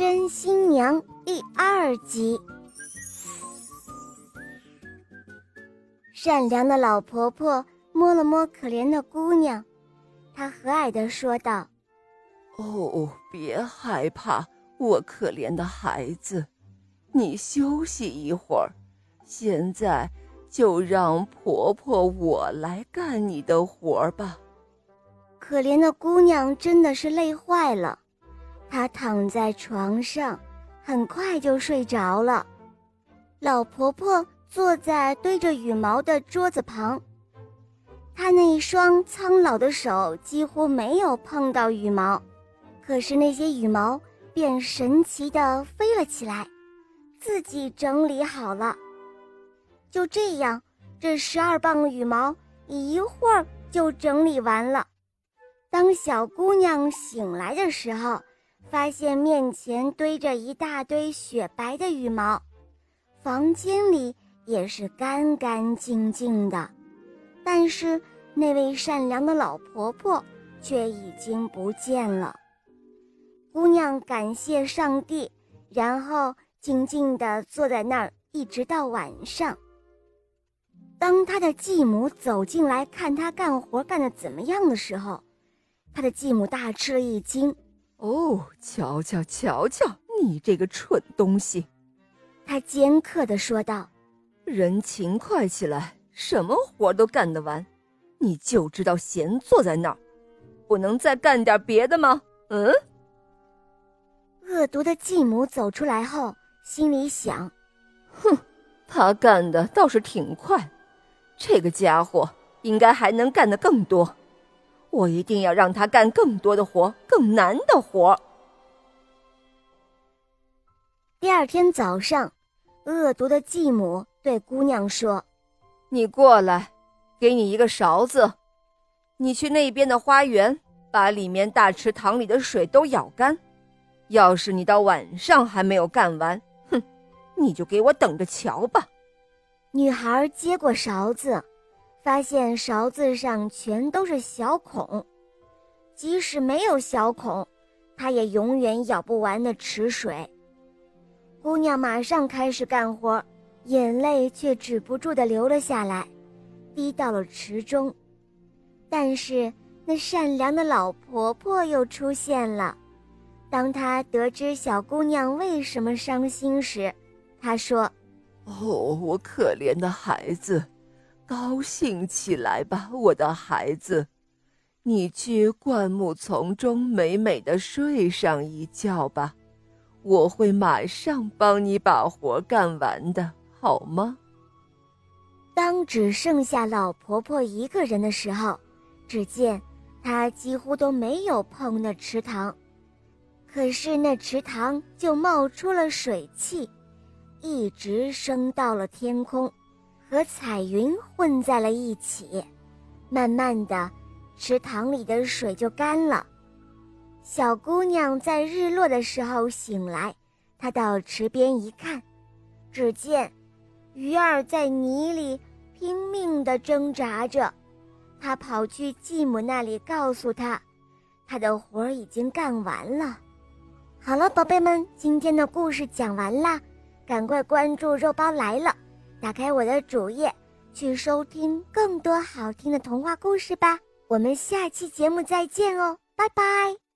真新娘》第二集。善良的老婆婆摸了摸可怜的姑娘，她和蔼地说道：“哦，别害怕，我可怜的孩子，你休息一会儿，现在就让婆婆我来干你的活儿吧。”可怜的姑娘真的是累坏了。她躺在床上，很快就睡着了。老婆婆坐在堆着羽毛的桌子旁，她那一双苍老的手几乎没有碰到羽毛，可是那些羽毛便神奇地飞了起来，自己整理好了。就这样，这十二磅羽毛一会儿就整理完了。当小姑娘醒来的时候，发现面前堆着一大堆雪白的羽毛，房间里也是干干净净的，但是那位善良的老婆婆却已经不见了。姑娘感谢上帝，然后静静地坐在那儿，一直到晚上。当她的继母走进来看她干活干得怎么样的时候，她的继母大吃了一惊。哦，瞧瞧瞧瞧，你这个蠢东西！他尖刻地说道：“人勤快起来，什么活都干得完，你就知道闲坐在那儿，不能再干点别的吗？”嗯。恶毒的继母走出来后，心里想：“哼，他干的倒是挺快，这个家伙应该还能干得更多。”我一定要让他干更多的活，更难的活。第二天早上，恶毒的继母对姑娘说：“你过来，给你一个勺子，你去那边的花园，把里面大池塘里的水都舀干。要是你到晚上还没有干完，哼，你就给我等着瞧吧。”女孩接过勺子。发现勺子上全都是小孔，即使没有小孔，它也永远舀不完的池水。姑娘马上开始干活，眼泪却止不住地流了下来，滴到了池中。但是那善良的老婆婆又出现了。当她得知小姑娘为什么伤心时，她说：“哦，我可怜的孩子。”高兴起来吧，我的孩子，你去灌木丛中美美的睡上一觉吧，我会马上帮你把活干完的，好吗？当只剩下老婆婆一个人的时候，只见她几乎都没有碰那池塘，可是那池塘就冒出了水汽，一直升到了天空。和彩云混在了一起，慢慢的，池塘里的水就干了。小姑娘在日落的时候醒来，她到池边一看，只见鱼儿在泥里拼命地挣扎着。她跑去继母那里，告诉她，她的活儿已经干完了。好了，宝贝们，今天的故事讲完啦，赶快关注“肉包来了”。打开我的主页，去收听更多好听的童话故事吧。我们下期节目再见哦，拜拜。